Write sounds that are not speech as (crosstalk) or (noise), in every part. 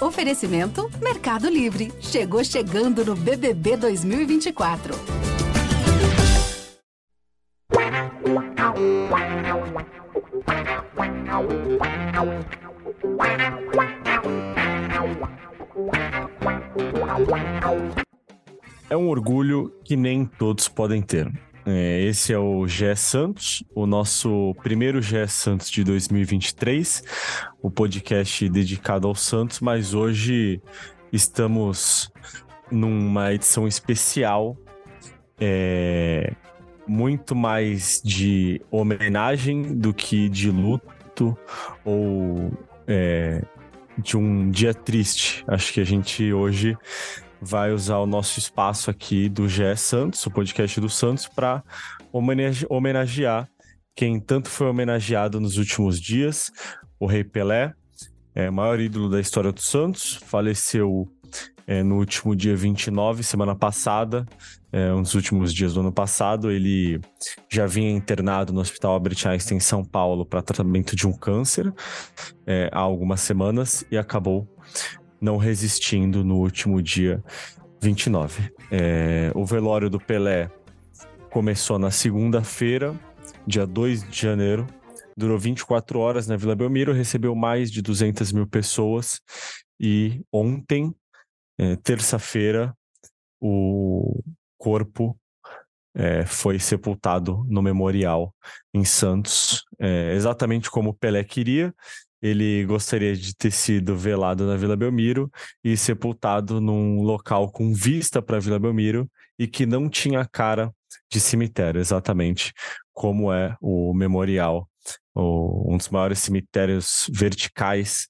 Oferecimento Mercado Livre. Chegou chegando no BBB 2024. É um orgulho que nem todos podem ter. É, esse é o GE Santos, o nosso primeiro GE Santos de 2023, o podcast dedicado ao Santos, mas hoje estamos numa edição especial, é, muito mais de homenagem do que de luto ou é, de um dia triste. Acho que a gente hoje vai usar o nosso espaço aqui do GE Santos, o podcast do Santos, para homenage homenagear quem tanto foi homenageado nos últimos dias, o Rei Pelé, é, maior ídolo da história do Santos, faleceu é, no último dia 29, semana passada, é, um dos últimos dias do ano passado. Ele já vinha internado no Hospital Albert Einstein em São Paulo para tratamento de um câncer é, há algumas semanas e acabou não resistindo no último dia 29. É, o velório do Pelé começou na segunda-feira, dia 2 de janeiro, durou 24 horas na Vila Belmiro, recebeu mais de 200 mil pessoas e ontem, é, terça-feira, o corpo é, foi sepultado no memorial em Santos, é, exatamente como Pelé queria. Ele gostaria de ter sido velado na Vila Belmiro e sepultado num local com vista para a Vila Belmiro e que não tinha cara de cemitério, exatamente como é o memorial, um dos maiores cemitérios verticais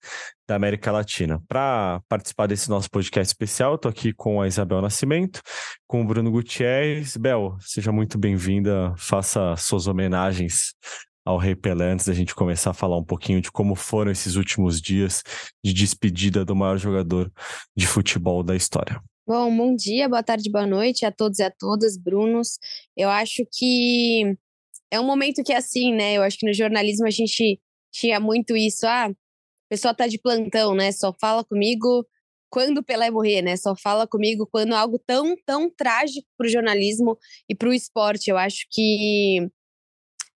da América Latina. Para participar desse nosso podcast especial, estou aqui com a Isabel Nascimento, com o Bruno Gutierrez. Bel, seja muito bem-vinda, faça suas homenagens ao Rei Pelé antes da gente começar a falar um pouquinho de como foram esses últimos dias de despedida do maior jogador de futebol da história. Bom, bom dia, boa tarde, boa noite a todos e a todas, Brunos. Eu acho que é um momento que é assim, né? Eu acho que no jornalismo a gente tinha muito isso, ah, a pessoa tá de plantão, né? Só fala comigo quando o Pelé morrer, né? Só fala comigo quando algo tão, tão trágico pro jornalismo e pro esporte. Eu acho que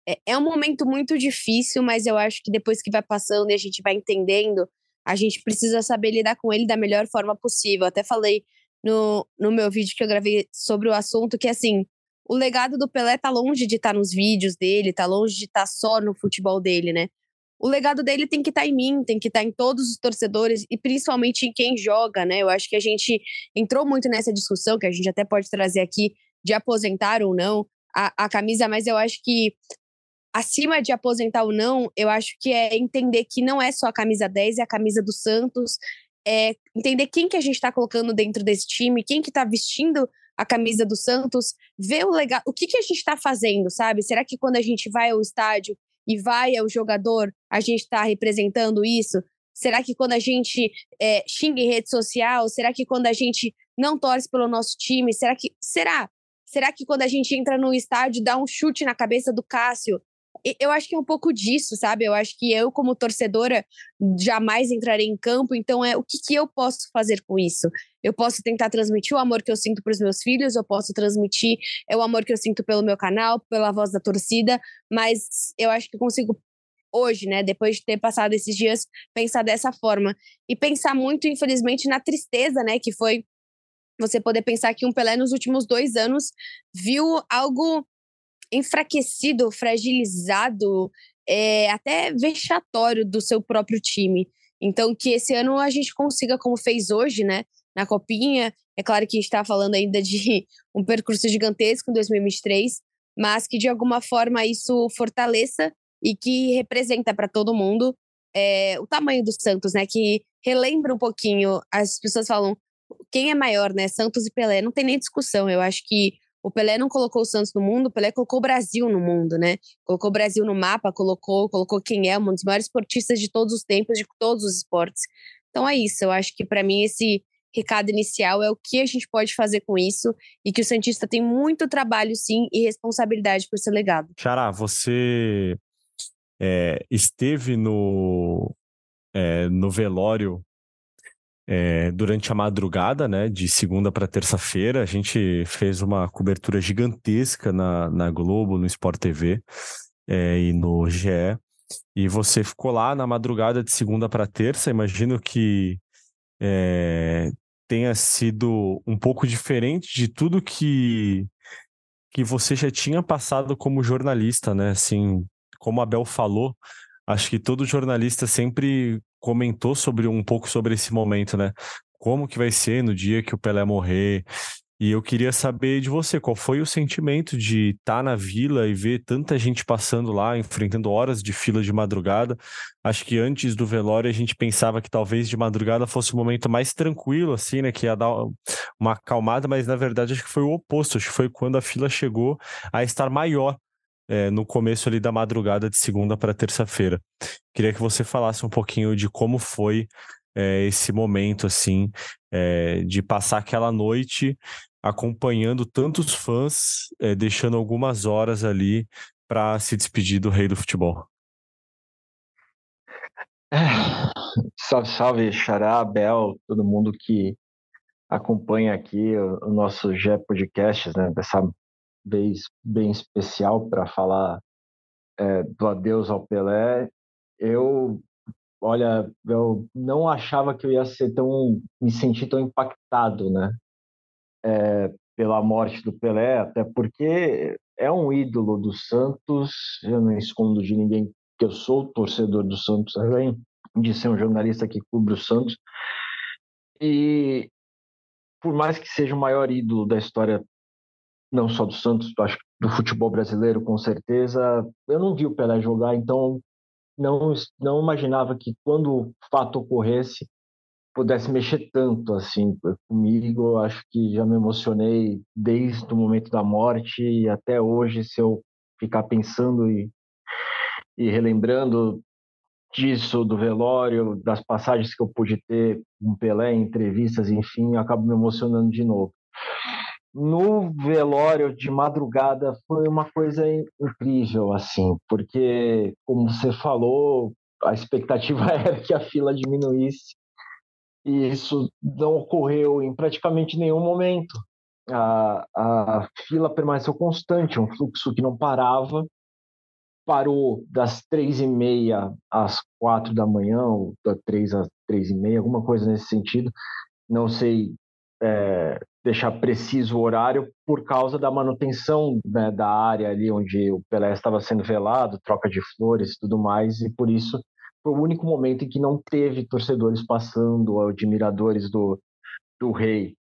é, é um momento muito difícil, mas eu acho que depois que vai passando e a gente vai entendendo, a gente precisa saber lidar com ele da melhor forma possível. Até falei no, no meu vídeo que eu gravei sobre o assunto que, assim, o legado do Pelé tá longe de estar tá nos vídeos dele, tá longe de estar tá só no futebol dele, né? O legado dele tem que estar tá em mim, tem que estar tá em todos os torcedores e principalmente em quem joga, né? Eu acho que a gente entrou muito nessa discussão, que a gente até pode trazer aqui, de aposentar ou não a, a camisa, mas eu acho que acima de aposentar ou não, eu acho que é entender que não é só a camisa 10, é a camisa do Santos, é entender quem que a gente está colocando dentro desse time, quem que está vestindo a camisa do Santos, ver o legal, o que que a gente está fazendo, sabe? Será que quando a gente vai ao estádio e vai ao jogador, a gente está representando isso? Será que quando a gente é, xinga em rede social? Será que quando a gente não torce pelo nosso time? Será que será? Será que quando a gente entra no estádio dá um chute na cabeça do Cássio? Eu acho que é um pouco disso, sabe? Eu acho que eu, como torcedora, jamais entrarei em campo. Então, é o que, que eu posso fazer com isso? Eu posso tentar transmitir o amor que eu sinto para os meus filhos, eu posso transmitir é o amor que eu sinto pelo meu canal, pela voz da torcida, mas eu acho que consigo hoje, né, depois de ter passado esses dias, pensar dessa forma e pensar muito, infelizmente, na tristeza, né, que foi você poder pensar que um Pelé nos últimos dois anos viu algo enfraquecido, fragilizado, é, até vexatório do seu próprio time. Então, que esse ano a gente consiga, como fez hoje, né, na Copinha. É claro que a gente está falando ainda de (laughs) um percurso gigantesco em 2023, mas que de alguma forma isso fortaleça e que representa para todo mundo é, o tamanho do Santos, né? Que relembra um pouquinho. As pessoas falam quem é maior, né? Santos e Pelé. Não tem nem discussão. Eu acho que o Pelé não colocou o Santos no mundo, o Pelé colocou o Brasil no mundo, né? Colocou o Brasil no mapa, colocou, colocou quem é um dos maiores esportistas de todos os tempos, de todos os esportes. Então é isso, eu acho que para mim esse recado inicial é o que a gente pode fazer com isso e que o Santista tem muito trabalho, sim, e responsabilidade por ser legado. Xará, você é, esteve no, é, no velório é, durante a madrugada, né, de segunda para terça-feira. A gente fez uma cobertura gigantesca na, na Globo, no Sport TV é, e no GE. E você ficou lá na madrugada de segunda para terça. Imagino que é, tenha sido um pouco diferente de tudo que que você já tinha passado como jornalista, né? Assim, como a Bel falou, acho que todo jornalista sempre comentou sobre um pouco sobre esse momento, né? Como que vai ser no dia que o Pelé morrer? E eu queria saber de você, qual foi o sentimento de estar tá na vila e ver tanta gente passando lá, enfrentando horas de fila de madrugada. Acho que antes do velório a gente pensava que talvez de madrugada fosse um momento mais tranquilo, assim, né? Que ia dar uma acalmada, mas na verdade acho que foi o oposto. Acho que foi quando a fila chegou a estar maior é, no começo ali da madrugada de segunda para terça-feira. Queria que você falasse um pouquinho de como foi é, esse momento, assim, é, de passar aquela noite acompanhando tantos fãs, é, deixando algumas horas ali para se despedir do rei do futebol. Salve, salve, Xará, Bel, todo mundo que acompanha aqui o, o nosso G Podcasts, né? Dessa vez bem especial para falar é, do adeus ao Pelé. Eu, olha, eu não achava que eu ia ser tão, me sentir tão impactado, né? É, pela morte do Pelé, até porque é um ídolo do Santos. Eu não escondo de ninguém que eu sou torcedor do Santos, além de ser um jornalista que cobre o Santos. E por mais que seja o maior ídolo da história não só do Santos, acho que do futebol brasileiro, com certeza. Eu não vi o Pelé jogar, então não, não imaginava que quando o fato ocorresse pudesse mexer tanto assim comigo. Acho que já me emocionei desde o momento da morte e até hoje, se eu ficar pensando e, e relembrando disso, do velório, das passagens que eu pude ter com Pelé, entrevistas, enfim, acabo me emocionando de novo no velório de madrugada foi uma coisa incrível, assim, porque, como você falou, a expectativa (laughs) era que a fila diminuísse e isso não ocorreu em praticamente nenhum momento. A, a fila permaneceu constante, um fluxo que não parava, parou das três e meia às quatro da manhã, ou das três às três e meia, alguma coisa nesse sentido. Não sei é, deixar preciso o horário por causa da manutenção né, da área ali onde o Pelé estava sendo velado, troca de flores e tudo mais, e por isso foi o único momento em que não teve torcedores passando, admiradores do, do rei.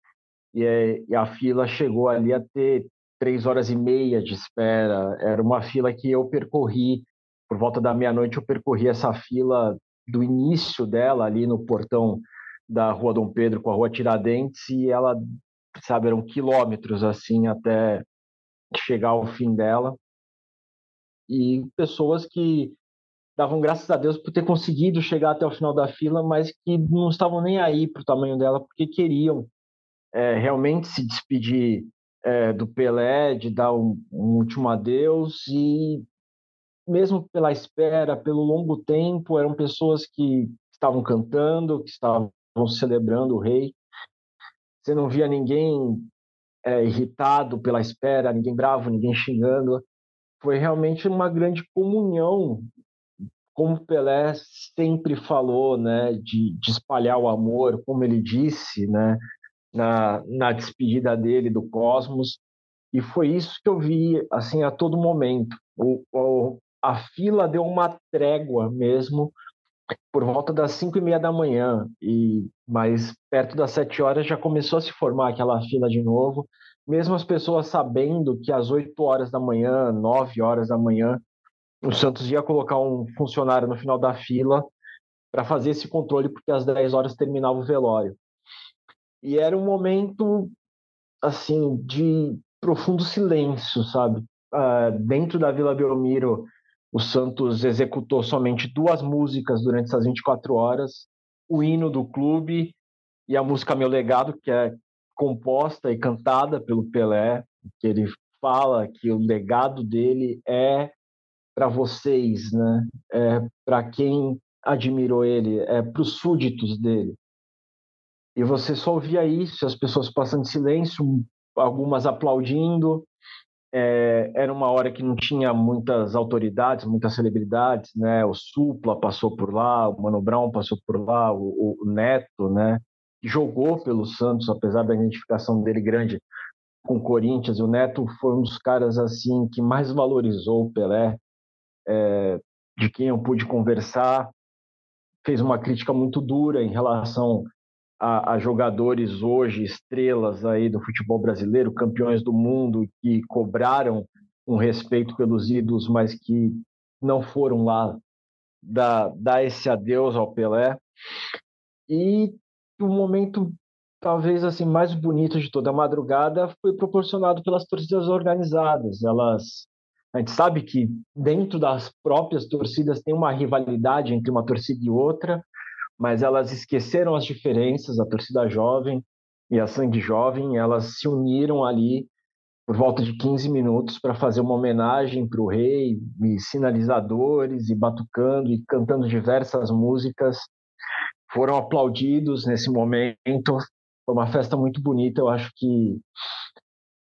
E, é, e a fila chegou ali a ter três horas e meia de espera. Era uma fila que eu percorri, por volta da meia-noite, eu percorri essa fila do início dela ali no portão da Rua Dom Pedro com a Rua Tiradentes e ela, sabe, eram quilômetros assim até chegar ao fim dela. E pessoas que davam graças a Deus por ter conseguido chegar até o final da fila, mas que não estavam nem aí para o tamanho dela, porque queriam é, realmente se despedir é, do Pelé, de dar um, um último adeus e mesmo pela espera, pelo longo tempo, eram pessoas que estavam cantando, que estavam celebrando o rei. Você não via ninguém é, irritado pela espera, ninguém bravo, ninguém xingando. Foi realmente uma grande comunhão, como Pelé sempre falou, né, de, de espalhar o amor, como ele disse, né, na, na despedida dele do Cosmos. E foi isso que eu vi, assim, a todo momento. O, o, a fila deu uma trégua mesmo por volta das cinco e meia da manhã, e mas perto das sete horas já começou a se formar aquela fila de novo, mesmo as pessoas sabendo que às oito horas da manhã, nove horas da manhã, o Santos ia colocar um funcionário no final da fila para fazer esse controle, porque às dez horas terminava o velório. E era um momento, assim, de profundo silêncio, sabe? Uh, dentro da Vila Belmiro, o Santos executou somente duas músicas durante essas 24 horas: o hino do clube e a música Meu Legado, que é composta e cantada pelo Pelé, que ele fala que o legado dele é para vocês, né? É para quem admirou ele, é para os súditos dele. e você só ouvia isso, as pessoas passando em silêncio, algumas aplaudindo. É, era uma hora que não tinha muitas autoridades, muitas celebridades, né? O Supla passou por lá, o Mano Brown passou por lá, o, o Neto, né? Jogou pelo Santos, apesar da identificação dele grande com o Corinthians. O Neto foi um dos caras assim que mais valorizou o Pelé, é, de quem eu pude conversar. Fez uma crítica muito dura em relação a, a, jogadores hoje, estrelas aí do futebol brasileiro, campeões do mundo, que cobraram um respeito pelos ídolos, mas que não foram lá dar, dar esse adeus ao Pelé. E o momento talvez assim mais bonito de toda a madrugada foi proporcionado pelas torcidas organizadas. Elas a gente sabe que dentro das próprias torcidas tem uma rivalidade entre uma torcida e outra, mas elas esqueceram as diferenças, a torcida jovem e a sangue jovem, elas se uniram ali por volta de 15 minutos para fazer uma homenagem para o rei, e sinalizadores, e batucando e cantando diversas músicas. Foram aplaudidos nesse momento. Foi uma festa muito bonita. Eu acho que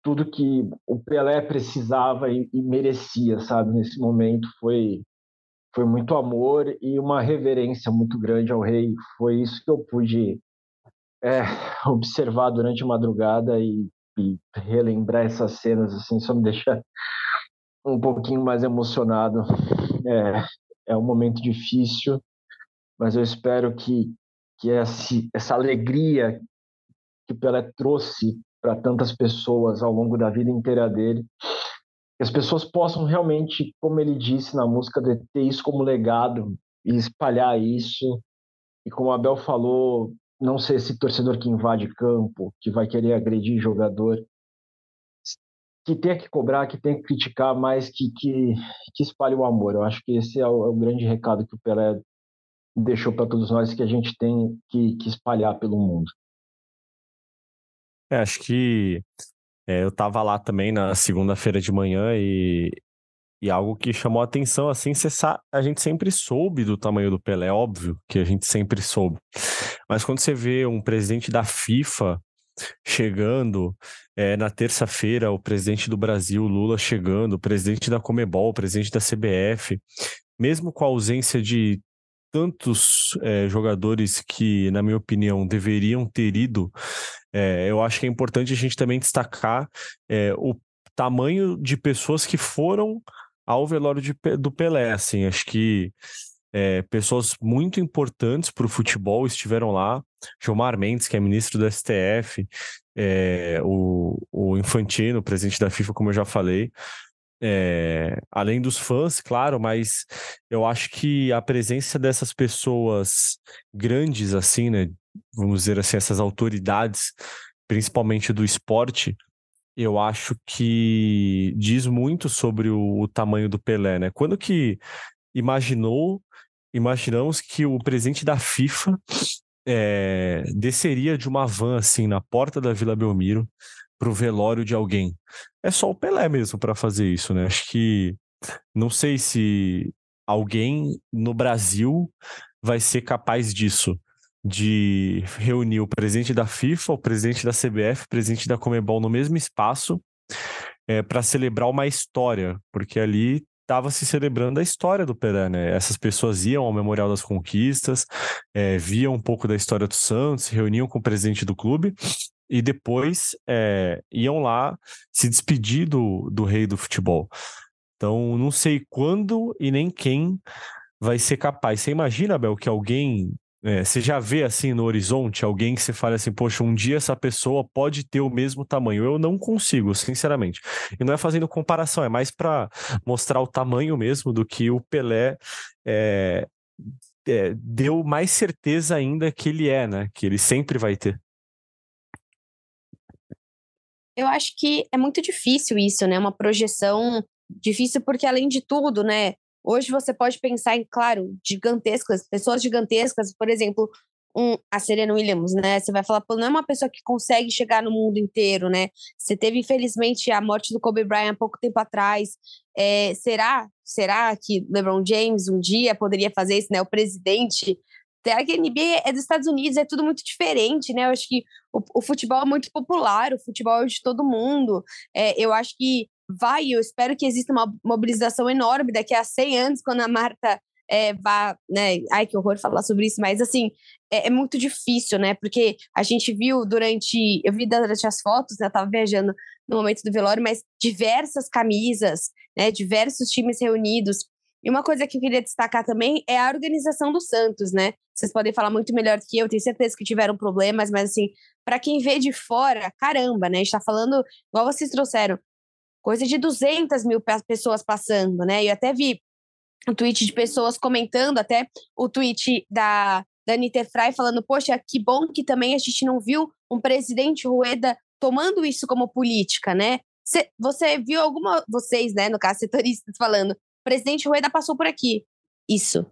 tudo que o Pelé precisava e, e merecia, sabe, nesse momento foi foi muito amor e uma reverência muito grande ao rei. Foi isso que eu pude é, (laughs) observar durante a madrugada e, e, relembrar essas cenas assim só me deixa um pouquinho mais emocionado. É, é um momento difícil, mas eu espero que que esse, essa alegria que Pelé trouxe para tantas pessoas ao longo da vida inteira dele que as pessoas possam realmente, como ele disse na música, ter isso como legado e espalhar isso. E como Abel falou, não ser esse torcedor que invade campo, que vai querer agredir jogador, que tenha que cobrar, que tenha que criticar, mas que, que, que espalhe o amor. Eu acho que esse é o, é o grande recado que o Pelé deixou para todos nós, que a gente tem que, que espalhar pelo mundo. É, acho que é, eu estava lá também na segunda-feira de manhã e, e algo que chamou a atenção, assim, a gente sempre soube do tamanho do Pelé, é óbvio que a gente sempre soube. Mas quando você vê um presidente da FIFA chegando, é, na terça-feira, o presidente do Brasil, Lula, chegando, o presidente da Comebol, o presidente da CBF, mesmo com a ausência de tantos é, jogadores que, na minha opinião, deveriam ter ido, é, eu acho que é importante a gente também destacar é, o tamanho de pessoas que foram ao velório de, do Pelé. Assim, acho que pessoas muito importantes para o futebol estiveram lá. Gilmar Mendes, que é ministro do STF, o, o Infantino, presidente da FIFA, como eu já falei. É, além dos fãs, claro, mas eu acho que a presença dessas pessoas grandes, assim, né? Vamos dizer assim, essas autoridades, principalmente do esporte, eu acho que diz muito sobre o, o tamanho do Pelé, né? Quando que imaginou, imaginamos que o presidente da FIFA é, desceria de uma van assim na porta da Vila Belmiro para o velório de alguém. É só o Pelé mesmo para fazer isso, né? Acho que não sei se alguém no Brasil vai ser capaz disso, de reunir o presidente da FIFA, o presidente da CBF, o presidente da Comebol no mesmo espaço é, para celebrar uma história, porque ali estava se celebrando a história do Pelé, né? Essas pessoas iam ao Memorial das Conquistas, é, viam um pouco da história do Santos, se reuniam com o presidente do clube e depois é, iam lá se despedir do, do rei do futebol. Então, não sei quando e nem quem vai ser capaz. Você imagina, Bel, que alguém. É, você já vê assim no horizonte alguém que você fala assim, poxa, um dia essa pessoa pode ter o mesmo tamanho. Eu não consigo, sinceramente. E não é fazendo comparação, é mais para mostrar o tamanho mesmo do que o Pelé é, é, deu mais certeza ainda que ele é, né? Que ele sempre vai ter. Eu acho que é muito difícil isso, né? Uma projeção difícil porque além de tudo, né? Hoje você pode pensar em, claro, gigantescas, pessoas gigantescas, por exemplo, um, a Serena Williams, né? Você vai falar, pô, não é uma pessoa que consegue chegar no mundo inteiro, né? Você teve, infelizmente, a morte do Kobe Bryant há pouco tempo atrás. É, será? Será que LeBron James um dia poderia fazer isso, né? O presidente A NBA é dos Estados Unidos, é tudo muito diferente, né? Eu acho que o, o futebol é muito popular, o futebol é de todo mundo. É, eu acho que vai, eu espero que exista uma mobilização enorme daqui a 100 anos, quando a Marta é, vá, né? Ai, que horror falar sobre isso, mas assim, é, é, muito difícil, né? Porque a gente viu durante. Eu vi durante as fotos, né? Eu tava viajando no momento do velório, mas diversas camisas, né? Diversos times reunidos. E uma coisa que eu queria destacar também é a organização do Santos, né? Vocês podem falar muito melhor do que eu, tenho certeza que tiveram problemas, mas assim, para quem vê de fora, caramba, né? A gente tá falando, igual vocês trouxeram, coisa de 200 mil pessoas passando, né? Eu até vi um tweet de pessoas comentando, até o tweet da Dani Tefrai falando, poxa, que bom que também a gente não viu um presidente Rueda tomando isso como política, né? Cê, você viu alguma, vocês, né, no caso, setoristas, falando, presidente Rueda passou por aqui. Isso.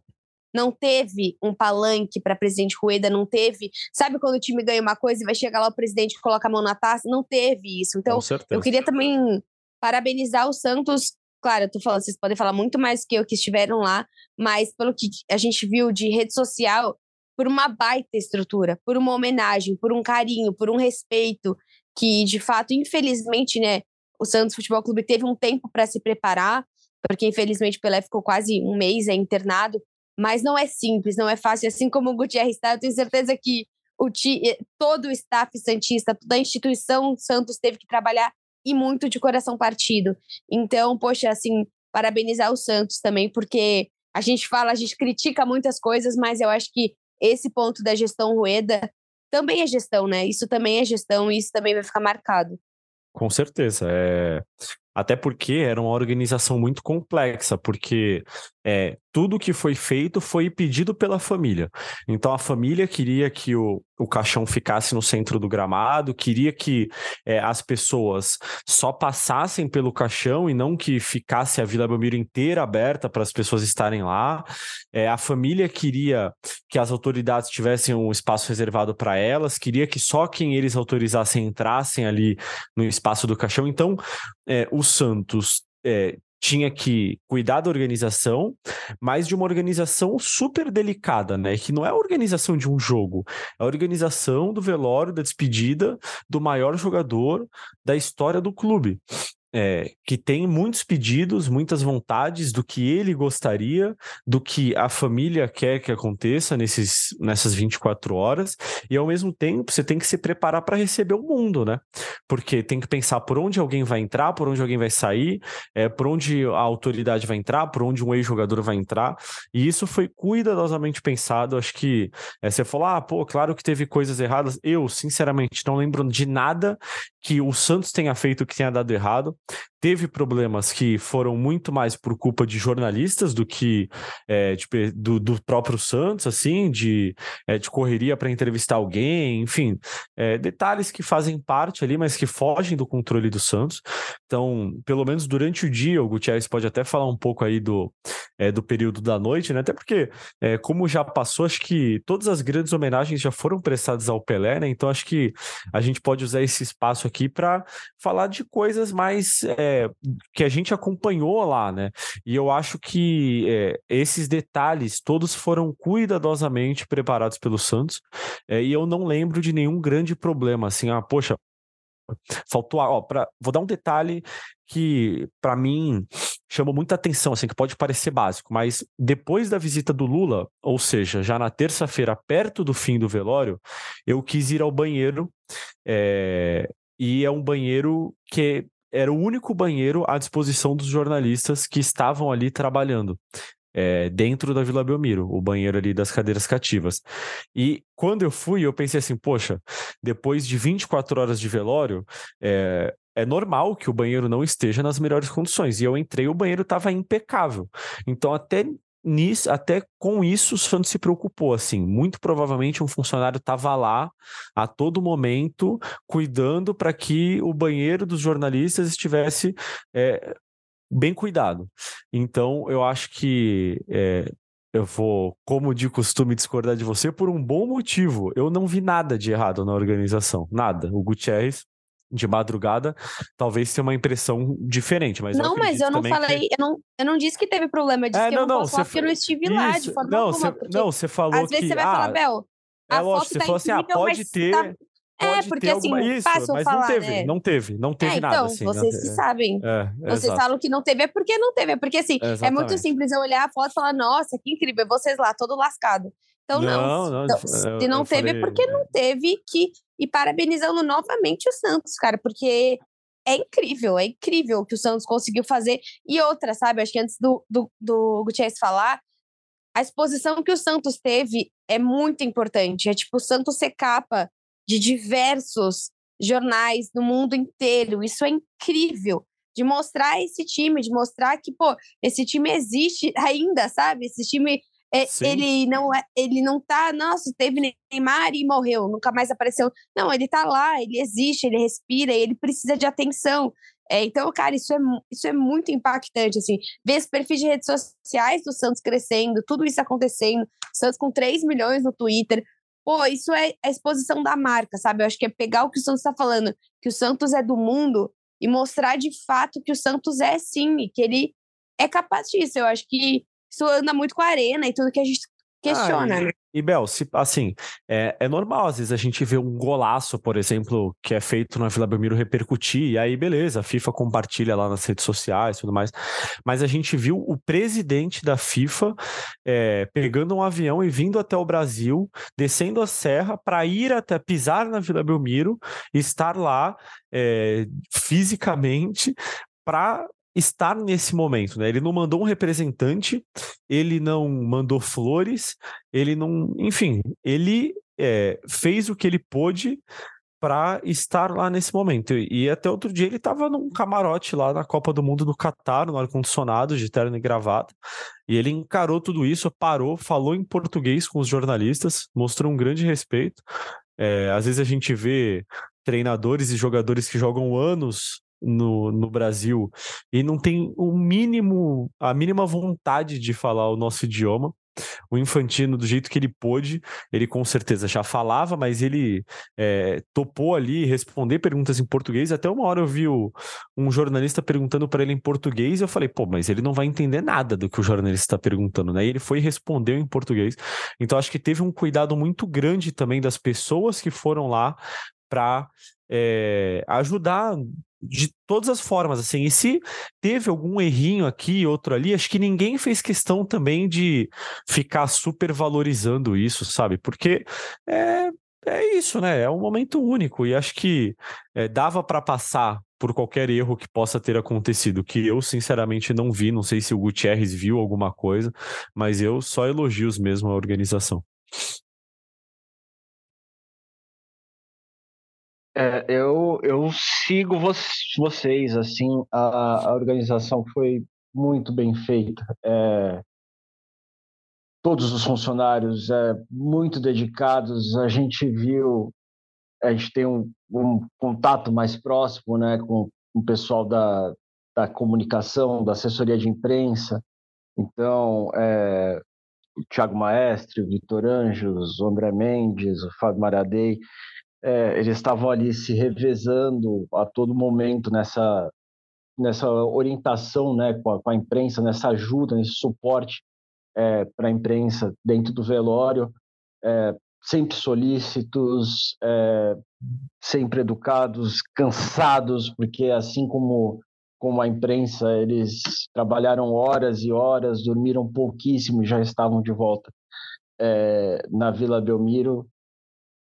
Não teve um palanque para presidente Rueda, não teve. Sabe quando o time ganha uma coisa e vai chegar lá o presidente coloca a mão na taça? Não teve isso. Então, eu queria também parabenizar o Santos. Claro, eu tô falando, vocês podem falar muito mais que eu que estiveram lá, mas pelo que a gente viu de rede social, por uma baita estrutura, por uma homenagem, por um carinho, por um respeito, que de fato, infelizmente, né, o Santos Futebol Clube teve um tempo para se preparar, porque infelizmente Pelé ficou quase um mês é, internado, mas não é simples, não é fácil. Assim como o Gutierrez está, eu tenho certeza que o ti, eh, todo o staff santista, toda a instituição Santos teve que trabalhar e muito de coração partido. Então, poxa, assim, parabenizar o Santos também, porque a gente fala, a gente critica muitas coisas, mas eu acho que esse ponto da gestão Rueda também é gestão, né? Isso também é gestão e isso também vai ficar marcado. Com certeza. É... Até porque era uma organização muito complexa, porque é, tudo que foi feito foi pedido pela família. Então a família queria que o, o caixão ficasse no centro do gramado, queria que é, as pessoas só passassem pelo caixão e não que ficasse a Vila Belmiro inteira aberta para as pessoas estarem lá. É, a família queria que as autoridades tivessem um espaço reservado para elas, queria que só quem eles autorizassem entrassem ali no espaço do caixão. Então, é, o Santos é, tinha que cuidar da organização, mas de uma organização super delicada, né? Que não é a organização de um jogo, é a organização do velório, da despedida do maior jogador da história do clube é, que tem muitos pedidos, muitas vontades do que ele gostaria, do que a família quer que aconteça nesses, nessas 24 horas, e ao mesmo tempo você tem que se preparar para receber o mundo, né? Porque tem que pensar por onde alguém vai entrar, por onde alguém vai sair, é, por onde a autoridade vai entrar, por onde um ex-jogador vai entrar, e isso foi cuidadosamente pensado. Acho que é, você falou, ah, pô, claro que teve coisas erradas. Eu, sinceramente, não lembro de nada que o Santos tenha feito que tenha dado errado. Teve problemas que foram muito mais por culpa de jornalistas do que é, de, do, do, próprio Santos, assim, de, é, de correria para entrevistar alguém, enfim, é, detalhes que fazem parte ali, mas que fogem do controle do Santos. Então, pelo menos durante o dia, o Gutierrez pode até falar um pouco aí do, é, do período da noite, né? Até porque, é, como já passou, acho que todas as grandes homenagens já foram prestadas ao Pelé, né? Então, acho que a gente pode usar esse espaço aqui para falar de coisas mais é, que a gente acompanhou lá, né? E eu acho que é, esses detalhes todos foram cuidadosamente preparados pelo Santos, é, e eu não lembro de nenhum grande problema, assim, ah, poxa, faltou, ó, pra, vou dar um detalhe que para mim chama muita atenção, assim, que pode parecer básico, mas depois da visita do Lula, ou seja, já na terça-feira, perto do fim do velório, eu quis ir ao banheiro é, e é um banheiro que era o único banheiro à disposição dos jornalistas que estavam ali trabalhando. É, dentro da Vila Belmiro, o banheiro ali das cadeiras cativas. E quando eu fui, eu pensei assim, poxa, depois de 24 horas de velório, é, é normal que o banheiro não esteja nas melhores condições. E eu entrei, o banheiro estava impecável. Então, até nisso, até com isso, o Santos se preocupou, assim, muito provavelmente um funcionário estava lá a todo momento cuidando para que o banheiro dos jornalistas estivesse é, bem cuidado. Então, eu acho que é, eu vou, como de costume, discordar de você por um bom motivo. Eu não vi nada de errado na organização, nada. O Gutierrez de madrugada, talvez tenha uma impressão diferente. Mas não, eu mas eu não falei, que... eu, não, eu não disse que teve problema, disse é, que não, eu não, não posso falar porque eu não estive Isso. lá de forma não, alguma. Você, não, você falou às vezes que, você vai ah, falar, Bel, é a lógico, foto você tá falou assim, ah, incrível, pode mas ter... tá... É, Pode porque ter assim, alguma... Isso, fácil mas falar, não teve, né? não teve, não teve é, nada então, assim. vocês né? que sabem. É, Vocês exato. falam que não teve, é porque não teve. É porque assim, é muito simples eu olhar a foto e falar, nossa, que incrível, vocês lá, todo lascado. Então, não. Não, não, Então, eu- se não teve, é falei- porque não teve que. E parabenizando novamente o Santos, cara, porque é incrível, é incrível o que o Santos conseguiu fazer. E outra, sabe? Acho que antes do, do, do Gutierrez falar, a exposição que o Santos teve é muito importante. É tipo o Santos ser capa de diversos jornais no mundo inteiro. Isso é incrível. De mostrar esse time, de mostrar que, pô, esse time existe ainda, sabe? Esse time é, ele não é, ele não tá, nossa, teve Neymar e morreu, nunca mais apareceu. Não, ele tá lá, ele existe, ele respira, ele precisa de atenção. É, então, cara, isso é, isso é muito impactante, assim. Ver esse perfil de redes sociais do Santos crescendo, tudo isso acontecendo, Santos com 3 milhões no Twitter. Pô, isso é a exposição da marca, sabe? Eu acho que é pegar o que o Santos tá falando, que o Santos é do mundo, e mostrar de fato que o Santos é sim, e que ele é capaz disso. Eu acho que isso anda muito com a arena e tudo que a gente questiona, Ah, né? E, Bel, se, assim, é, é normal, às vezes, a gente vê um golaço, por exemplo, que é feito na Vila Belmiro repercutir, e aí, beleza, a FIFA compartilha lá nas redes sociais e tudo mais. Mas a gente viu o presidente da FIFA é, pegando um avião e vindo até o Brasil, descendo a serra para ir até pisar na Vila Belmiro, estar lá é, fisicamente para estar nesse momento, né? Ele não mandou um representante, ele não mandou flores, ele não, enfim, ele é, fez o que ele pôde para estar lá nesse momento. E até outro dia ele estava num camarote lá na Copa do Mundo do Catar, no ar-condicionado, de terno e gravata, e ele encarou tudo isso, parou, falou em português com os jornalistas, mostrou um grande respeito. É, às vezes a gente vê treinadores e jogadores que jogam anos no, no Brasil e não tem o mínimo, a mínima vontade de falar o nosso idioma. O Infantino, do jeito que ele pôde, ele com certeza já falava, mas ele é, topou ali responder perguntas em português. Até uma hora eu vi o- um jornalista perguntando para ele em português, e eu falei, pô, mas ele não vai entender nada do que o jornalista está perguntando, né? E ele foi e respondeu em português. Então acho que teve um cuidado muito grande também das pessoas que foram lá para ajudar de todas as formas, assim, e se teve algum errinho aqui, outro ali, acho que ninguém fez questão também de ficar super valorizando isso, sabe? Porque é, é isso, né? É um momento único e acho que é, dava para passar por qualquer erro que possa ter acontecido, que eu sinceramente não vi, não sei se o Gutierrez viu alguma coisa, mas eu só elogios mesmo a organização. É, eu, eu sigo vo- vocês, assim, a, a organização foi muito bem feita. É, todos os funcionários é, muito dedicados, a gente viu, a gente tem um, um contato mais próximo né, com o pessoal da, da comunicação, da assessoria de imprensa, então, é, o Thiago Maestre, o Vitor Anjos, o André Mendes, o Fábio Maradei, é, eles estavam ali se revezando a todo momento nessa nessa orientação né, com, a, com a imprensa, nessa ajuda, nesse suporte é, para a imprensa dentro do velório, é, sempre solícitos, é, sempre educados, cansados, porque assim como como a imprensa, eles trabalharam horas e horas, dormiram pouquíssimo e já estavam de volta é, na Vila Belmiro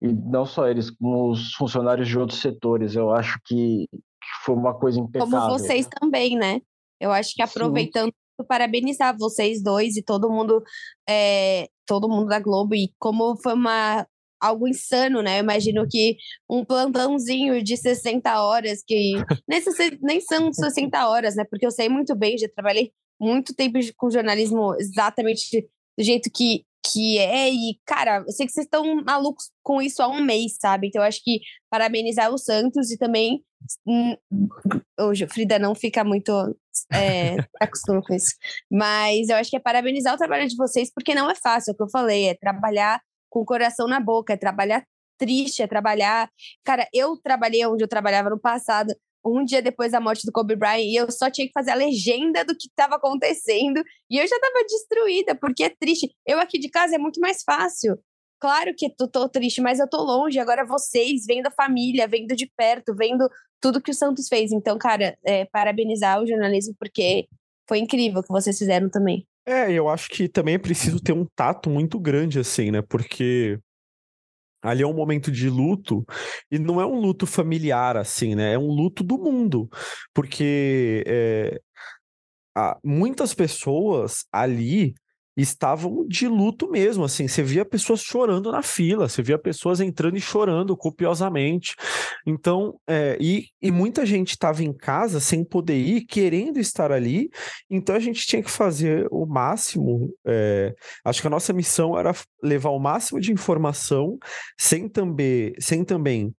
e não só eles, como os funcionários de outros setores. Eu acho que, que foi uma coisa impecável. Como vocês também, né? Eu acho que Sim. aproveitando, parabenizar vocês dois e todo mundo, é, todo mundo da Globo, e como foi uma algo insano, né? Eu imagino que um plantãozinho de 60 horas, que (laughs) nem, nem são 60 horas, né? Porque eu sei muito bem, já trabalhei muito tempo com jornalismo exatamente do jeito que, que é, e, cara, eu sei que vocês estão malucos com isso há um mês, sabe? Então, eu acho que parabenizar o Santos e também. hum, Hoje, Frida não fica muito é, (laughs) acostumada com isso. Mas eu acho que é parabenizar o trabalho de vocês, porque não é fácil, é o que eu falei, é trabalhar com o coração na boca, é trabalhar triste é trabalhar. Cara, eu trabalhei onde eu trabalhava no passado, um dia depois da morte do Kobe Bryant, e eu só tinha que fazer a legenda do que estava acontecendo, e eu já estava destruída, porque é triste. Eu aqui de casa é muito mais fácil. Claro que eu tô triste, mas eu tô longe. Agora vocês, vendo a família, vendo de perto, vendo tudo que o Santos fez. Então, cara, é, parabenizar o jornalismo, porque foi incrível o que vocês fizeram também. É, eu acho que também é preciso ter um tato muito grande, assim, né? Porque ali é um momento de luto e não é um luto familiar assim, né? É um luto do mundo, porque é, muitas pessoas ali estavam de luto mesmo, assim, você via pessoas chorando na fila, você via pessoas entrando e chorando copiosamente, então, é, e, e muita gente estava em casa sem poder ir, querendo estar ali, então a gente tinha que fazer o máximo, é, acho que a nossa missão era levar o máximo de informação, sem também, sem também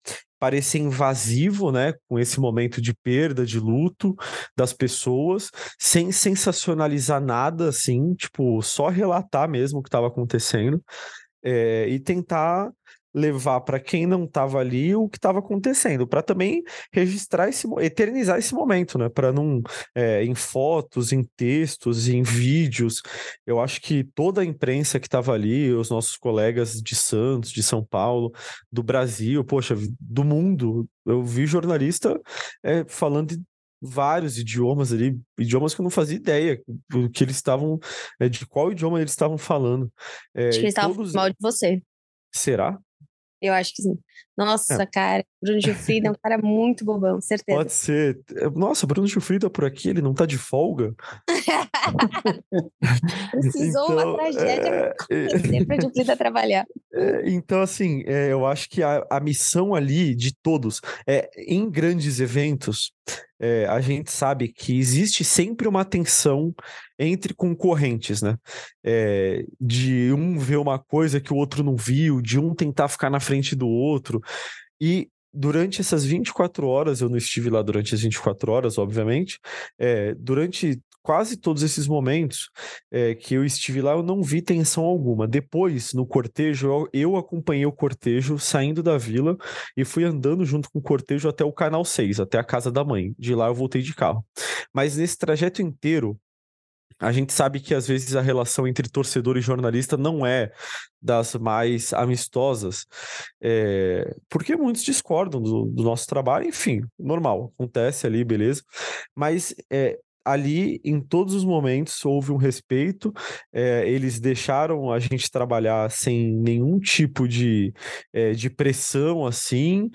parecer invasivo, né, com esse momento de perda, de luto das pessoas, sem sensacionalizar nada, assim, tipo, só relatar mesmo o que estava acontecendo é, e tentar levar para quem não estava ali o que estava acontecendo, para também registrar esse, eternizar esse momento, né? Para não é, em fotos, em textos, em vídeos. Eu acho que toda a imprensa que estava ali, os nossos colegas de Santos, de São Paulo, do Brasil, poxa, do mundo, eu vi jornalista é, falando de vários idiomas ali, idiomas que eu não fazia ideia do que eles estavam, é, de qual idioma eles estavam falando. É, Acho que eles estavam todos... mal de você. Será? Eu acho que sim. Nossa, é. cara, Bruno Gilfrida é um cara muito bobão, certeza. Pode ser. Nossa, Bruno Gilfrida por aqui, ele não tá de folga? Precisou então, uma tragédia é... para Gilfrida trabalhar. É, então, assim, é, eu acho que a, a missão ali de todos, é, em grandes eventos, é, a gente sabe que existe sempre uma tensão entre concorrentes, né? É, de um ver uma coisa que o outro não viu, de um tentar ficar na frente do outro. E durante essas 24 horas, eu não estive lá durante as 24 horas, obviamente, é, durante quase todos esses momentos é, que eu estive lá, eu não vi tensão alguma. Depois, no cortejo, eu, eu, acompanhei o cortejo saindo da vila e fui andando junto com o cortejo até o canal 6, até a casa da mãe. De lá eu voltei de carro. Mas nesse trajeto inteiro, a gente sabe que às vezes a relação entre torcedor e jornalista não é das mais amistosas, é, porque muitos discordam do, do, nosso trabalho, enfim, normal, acontece ali, beleza. Mas é, ali, em todos os momentos, houve um respeito, é, eles deixaram a gente trabalhar sem nenhum tipo de, de pressão, assim,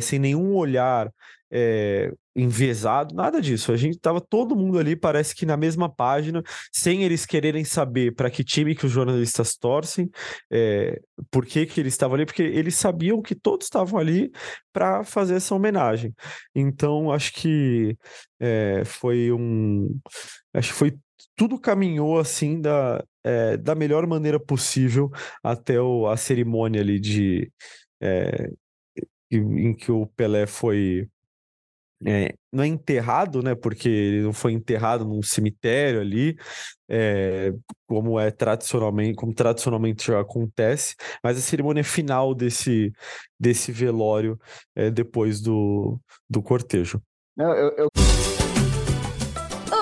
sem nenhum olhar é, envezado, nada disso. A gente tava todo mundo ali, parece que na mesma página, sem eles quererem saber para que time que os jornalistas torcem, é, por que, que eles estavam ali, porque eles sabiam que todos estavam ali para fazer essa homenagem. Então, acho que é, foi um. Acho que foi. Tudo caminhou assim da, é, da melhor maneira possível até o, a cerimônia ali de. em que o Pelé foi é, não é enterrado, né? Porque ele não foi enterrado num cemitério ali, é, como é tradicionalmente, como tradicionalmente já acontece, mas a cerimônia final desse, desse velório é depois do, do cortejo. Não, eu, eu...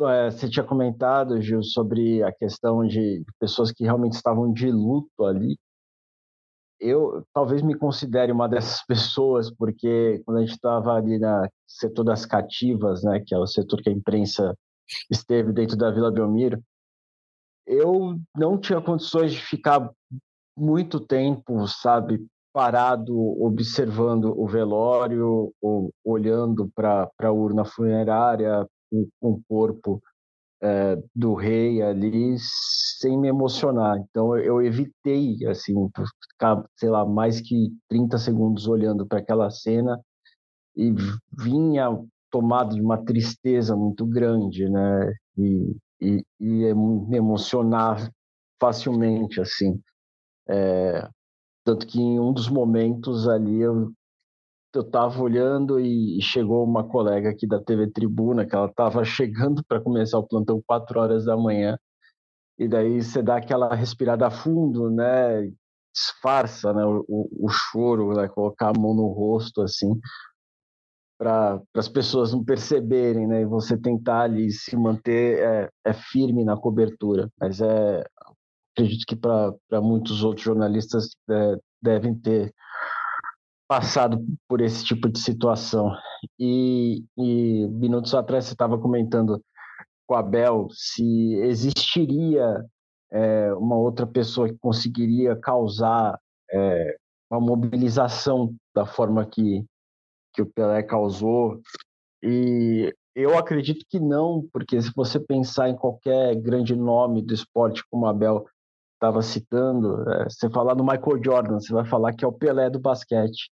é, você tinha comentado, Gil, sobre a questão de pessoas que realmente estavam de luto ali. Eu talvez me considere uma dessas (laughs) pessoas, porque quando a gente estava ali no setor das cativas, né, que é o setor que a imprensa esteve dentro da Vila Belmiro, eu não tinha condições de ficar muito tempo, sabe, parado observando o velório, ou olhando para a urna funerária, com, o corpo é, do rei ali sem me emocionar. Então eu evitei assim ficar, sei lá, mais que 30 segundos olhando para aquela cena e vinha tomado de uma tristeza muito grande, né? E, e, e me emocionar facilmente, assim. É, tanto que em um dos momentos ali eu eu estava olhando e chegou uma colega aqui da TV Tribuna, que ela estava (laughs) chegando para começar o plantão 4 horas da manhã, e daí você dá aquela respirada fundo, né? Disfarça né? o, o, o choro, né? colocar a mão no rosto, assim, para as pessoas não perceberem, né? E você tentar ali se manter é, é firme na cobertura. Mas é, acredito que para muitos outros jornalistas é, devem ter passado por esse tipo de situação. E, e minutos atrás você estava comentando com a Bel se existiria é, uma outra pessoa que conseguiria causar é, uma mobilização da forma que, que o Pelé causou. E eu acredito que não, porque se você pensar em qualquer grande nome do esporte, como a Bel estava citando, é, você falar do Michael Jordan, você vai falar que é o Pelé do basquete.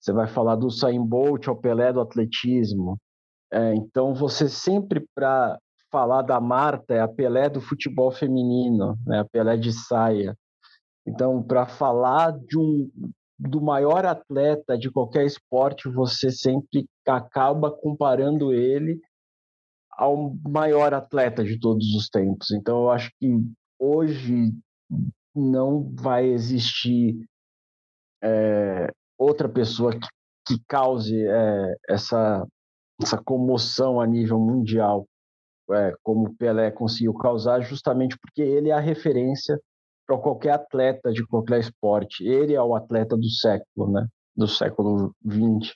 Você vai falar do Usain Bolt, é o Pelé do atletismo. É, então, você sempre, para falar da Marta, é a Pelé do futebol feminino, né? a Pelé de saia. Então, para falar de um, do maior atleta de qualquer esporte, você sempre acaba comparando ele ao maior atleta de todos os tempos. Então, eu acho que hoje não vai existir é, outra pessoa que, que cause é, essa, essa comoção a nível mundial, é, como Pelé conseguiu causar, justamente porque ele é a referência para qualquer atleta de qualquer esporte. Ele é o atleta do século, né? Do século XX.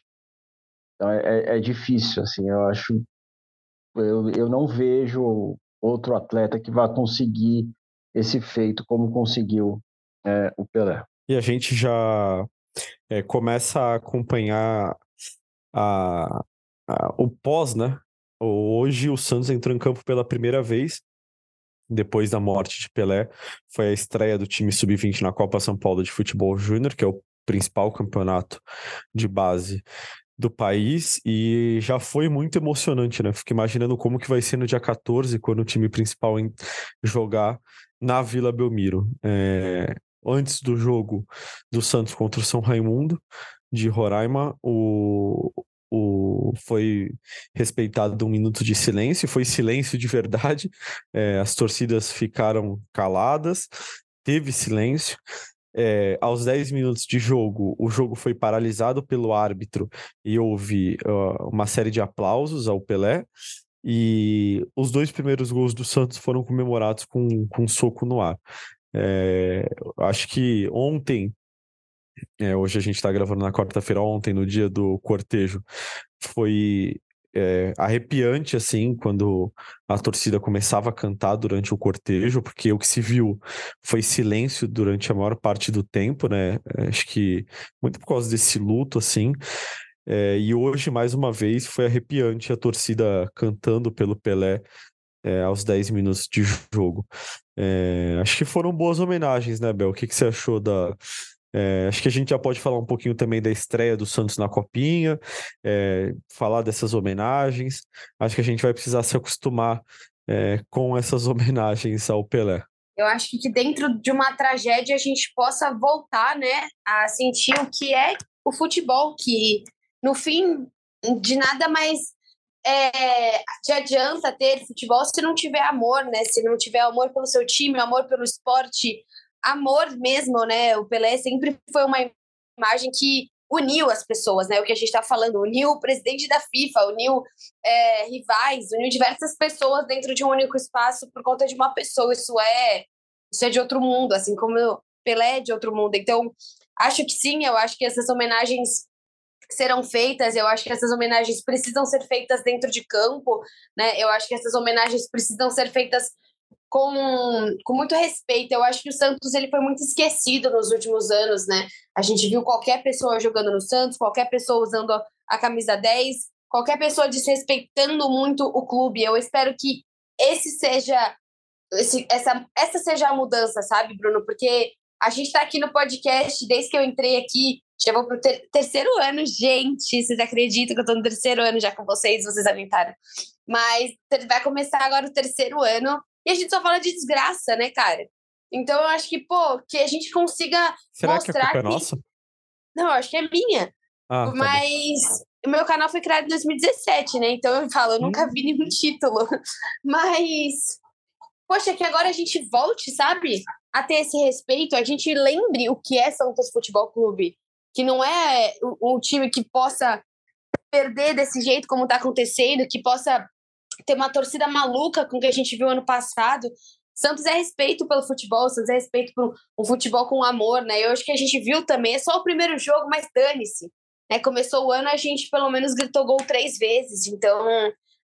Então é, é, é difícil, assim. Eu acho, eu, eu não vejo outro atleta que vá conseguir esse feito como conseguiu é, o Pelé. E a gente já é, começa a acompanhar a, a, o pós, né? Hoje o Santos entrou em campo pela primeira vez depois da morte de Pelé. Foi a estreia do time sub-20 na Copa São Paulo de Futebol Júnior, que é o principal campeonato de base do país e já foi muito emocionante, né? Fico imaginando como que vai ser no dia 14, quando o time principal jogar na Vila Belmiro. É, antes do jogo do Santos contra o São Raimundo de Roraima, o, o, foi respeitado um minuto de silêncio, foi silêncio de verdade, é, (laughs) as torcidas ficaram caladas, teve silêncio. É, aos 10 minutos de jogo, o jogo foi paralisado pelo árbitro e houve uh, uma série de aplausos ao Pelé. E os dois primeiros gols do Santos foram comemorados com, com um soco no ar. É, acho que ontem, é, hoje a gente está gravando na quarta-feira, ontem, no dia do cortejo, foi é, arrepiante, assim, quando a torcida começava a cantar durante o cortejo, porque o que se viu foi silêncio durante a maior parte do tempo, né? É, acho que muito por causa desse luto, assim. É, e hoje, mais uma vez, foi arrepiante a torcida cantando pelo Pelé é, aos 10 minutos de jogo. É, acho que foram boas homenagens, né, Bel? O que, que você achou da. É, acho que a gente já pode falar um pouquinho também da estreia do Santos na Copinha, é, falar dessas homenagens. Acho que a gente vai precisar se acostumar é, com essas (laughs) homenagens ao Pelé. Eu acho que dentro de uma tragédia a gente possa voltar, né, a sentir o que é o futebol, que no fim de nada mais é, te adianta ter futebol se não tiver amor, né? Se não tiver amor pelo seu time, amor pelo esporte, amor mesmo, né? O Pelé sempre foi uma imagem que uniu as pessoas, né? O que a gente está falando, uniu o presidente da FIFA, uniu é, rivais, uniu diversas pessoas dentro de um único espaço por conta de uma pessoa. Isso é, isso é de outro mundo, assim como Pelé é de outro mundo. Então, acho que sim, eu acho que essas homenagens serão feitas. Eu acho que essas homenagens precisam ser feitas dentro de campo, né? Eu acho que essas homenagens precisam ser feitas com, com muito respeito. Eu acho que o Santos ele foi muito esquecido nos últimos anos, né? A gente viu qualquer pessoa jogando no Santos, qualquer pessoa usando a camisa 10, qualquer pessoa desrespeitando muito o clube. Eu espero que esse seja esse, essa, essa seja a mudança, sabe, Bruno? Porque A gente está aqui no podcast desde que eu entrei aqui, já vou pro ter terceiro ano, gente. Vocês acreditam que eu tô no terceiro ano já com vocês? Vocês aguentaram. Mas vai começar agora o terceiro ano e a gente só fala de desgraça, né, cara? Então eu acho que, pô, que a gente consiga Será mostrar que a culpa é que... nossa? Não, eu acho que é minha. Ah, tá Mas o meu canal foi criado em 2017, né? Então eu falo, eu nunca vi nenhum (laughs) título. Mas, poxa, que agora a gente volte, sabe? A ter esse respeito, a gente lembre o que é Santos Futebol Clube. Que não é um time que possa perder desse jeito como tá acontecendo, que possa ter uma torcida maluca com o que a gente viu ano passado. Santos é respeito pelo futebol, Santos é respeito por um futebol com amor, né? Eu acho que a gente viu também, é só o primeiro jogo, mas dane-se. Né? Começou o ano, a gente pelo menos gritou gol três vezes. Então,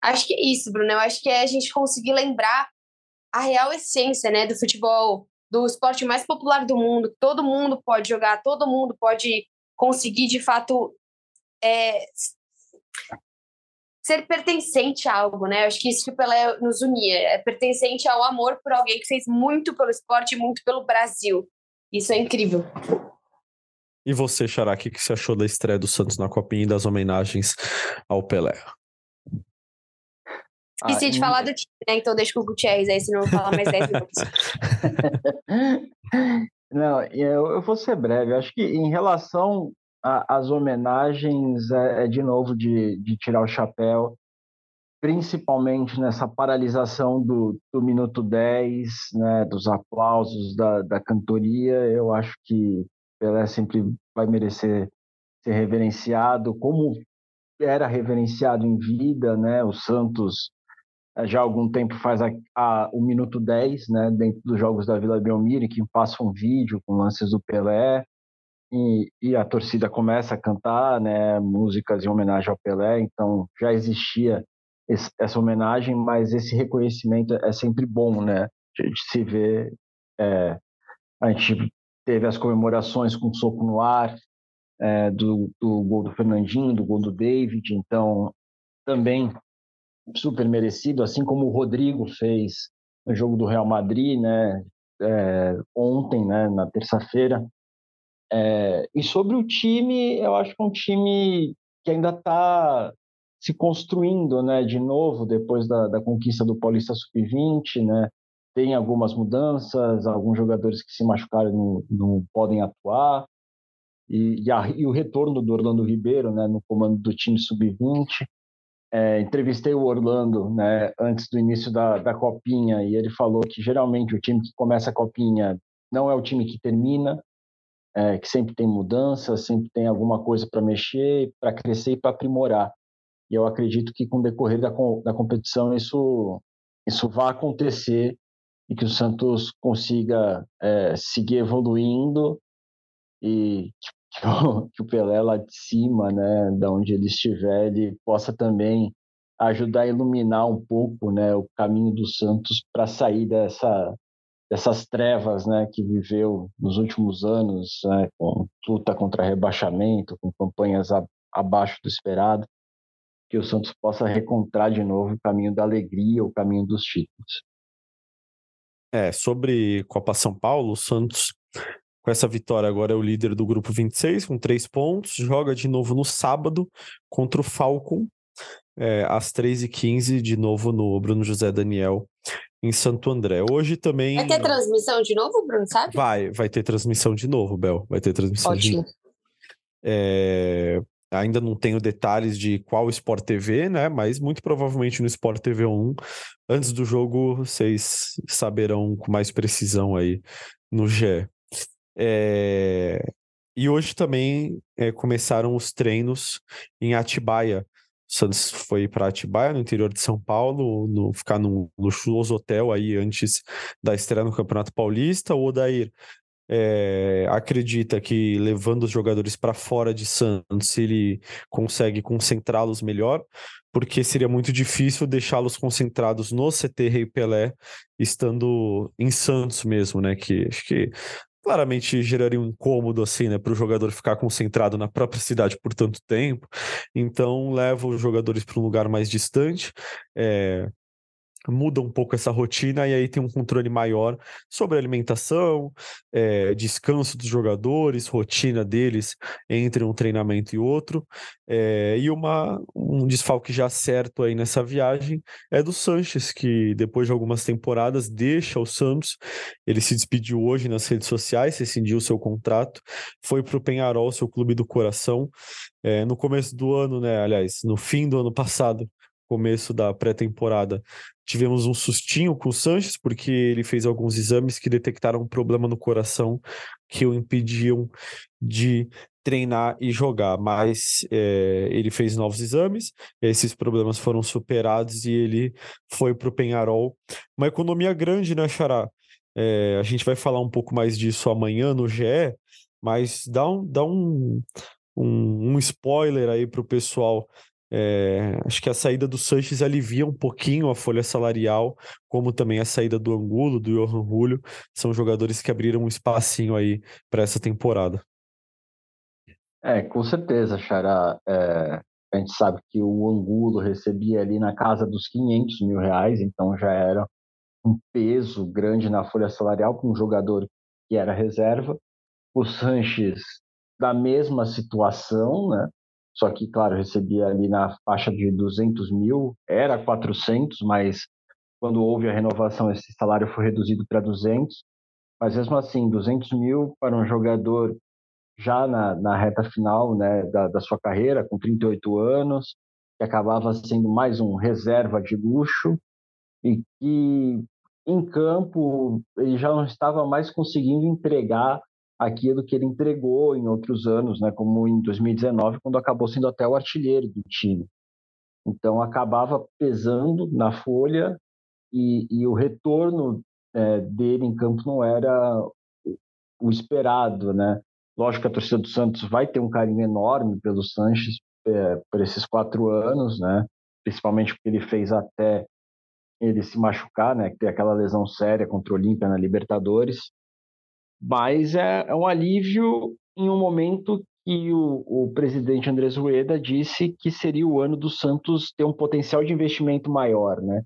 acho que é isso, Bruno. Eu acho que é a gente conseguir lembrar a real essência né, do futebol, do esporte mais popular do mundo. Todo mundo pode jogar, todo mundo pode conseguir, de fato, é, ser pertencente a algo, né? Acho que isso que o Pelé nos unia, é pertencente ao amor por alguém que fez muito pelo esporte muito pelo Brasil. Isso é incrível. E você, Xará, o que você achou da estreia do Santos na Copinha e das homenagens ao Pelé? Esqueci ah, de falar do time, né? Então deixa com o Gutierrez aí, senão eu vou falar mais 10 minutos. (laughs) Não, eu, eu vou ser breve. Eu acho que em relação às homenagens, é, é, de novo de, de tirar o chapéu, principalmente nessa paralisação do, do minuto 10, né, dos aplausos, da, da cantoria. Eu acho que Pelé sempre vai merecer ser reverenciado, como era reverenciado em vida, né? O Santos já há algum tempo faz a, a, o minuto 10, né, dentro dos jogos da Vila Belmiro, que passa um vídeo com lances do Pelé, e, e, a torcida começa a cantar né, músicas em homenagem ao Pelé, então já existia esse, essa homenagem, mas esse reconhecimento é sempre bom, né, de, se ver. É, a gente teve as comemorações com soco no ar, é, do, do gol do Fernandinho, do gol do David, então também super merecido, assim como o Rodrigo fez no jogo do Real Madrid, né, é, ontem, né, na terça-feira. É, e sobre o time, eu acho que é um time que ainda está se construindo, né, de novo depois da, da conquista do Paulista Sub-20, né, tem algumas mudanças, alguns jogadores que se machucaram não, não podem atuar, e, e, a, e, o retorno do Orlando Ribeiro né, no comando do time sub-20. É, entrevistei o Orlando né, antes do início da, da Copinha e ele falou que geralmente o time que começa a Copinha não é o time que termina, é, que sempre tem mudanças, sempre tem alguma coisa para mexer, para crescer e para aprimorar. E eu acredito que com o decorrer da, da competição isso, isso vai acontecer e que o Santos consiga é, seguir evoluindo e que (laughs) que o, Pelé lá de cima, né, da onde ele estiver, ele possa também ajudar a iluminar um pouco, né, o caminho do Santos para sair dessa dessas trevas, né, que viveu nos últimos anos, né, com luta contra rebaixamento, com campanhas a, abaixo do esperado, que o Santos possa recontrar de novo o caminho da alegria, o caminho dos títulos. É, sobre Copa São Paulo, o Santos, com essa vitória, agora é o líder do grupo 26, com três pontos. Joga de novo no sábado contra o Falcon, é, às 3h15, de novo no Bruno José Daniel, em Santo André. Hoje também. Vai ter transmissão de novo, Bruno, sabe? Vai, vai ter transmissão de novo, Bel. Vai ter transmissão Ótimo. de novo. É, ainda não tenho detalhes de qual Sport TV, né? Mas muito provavelmente no Sport TV 1. Antes do jogo, vocês saberão com mais precisão aí no GE. É... E hoje também é, começaram os treinos em Atibaia. O Santos foi para Atibaia, no interior de São Paulo, no, ficar no luxuoso hotel aí antes da estreia no Campeonato Paulista. O Odair é, acredita que levando os jogadores para fora de Santos ele consegue concentrá-los melhor, porque seria muito difícil deixá-los concentrados no CT Rei Pelé, estando em Santos mesmo, né? Que acho que claramente geraria um incômodo assim, né, para o jogador ficar concentrado na própria cidade por tanto tempo. Então leva os jogadores para um lugar mais distante. É, muda um pouco essa rotina e aí tem um controle maior sobre alimentação, é, descanso dos jogadores, rotina deles entre um treinamento e outro. É, e uma, um desfalque já certo aí nessa viagem é do Sanches, que depois de algumas temporadas deixa o Santos. Ele se despediu hoje nas redes sociais, rescindiu seu contrato, foi para o Penharol, seu clube do coração. É, no começo do ano, né? Aliás, no fim do ano passado, começo da pré-temporada, tivemos um sustinho com o Sanches, porque ele fez alguns exames que detectaram um problema no coração que o impediam de treinar e jogar, mas é, ele fez novos exames, esses problemas foram superados e ele foi para o Penharol. Uma economia grande, né, Xará? É, a gente vai falar um pouco mais disso amanhã no GE, mas dá um, dá um, um, um spoiler aí para o pessoal é, acho que a saída do Sanches alivia um pouquinho a folha salarial, como também a saída do Angulo, do Johan Julio. São jogadores que abriram um espacinho aí para essa temporada. É, com certeza, Xará. É, a gente sabe que o Angulo recebia ali na casa dos 500 mil reais, então já era um peso grande na folha salarial para um jogador que era reserva. O Sanches, da mesma situação, né? Só que, claro, recebia ali na faixa de 200 mil, era 400, mas quando houve a renovação, esse salário foi reduzido para 200. Mas mesmo assim, 200 mil para um jogador já na, na reta final né, da, da sua carreira, com 38 anos, que acabava sendo mais um reserva de luxo e que em campo ele já não estava mais conseguindo entregar aquilo que ele entregou em outros anos, né, como em 2019, quando acabou sendo até o artilheiro do time. Então acabava pesando na folha e, e o retorno é, dele em campo não era o esperado, né? Lógico que a torcida do Santos vai ter um carinho enorme pelo Sanches é, por esses quatro anos, né? Principalmente porque ele fez até ele se machucar, né? Ter aquela lesão séria contra o Olímpia na Libertadores. Mas é, é um alívio em um momento que o, o, presidente Andrés Rueda disse que seria o ano do Santos ter um potencial de investimento maior, né?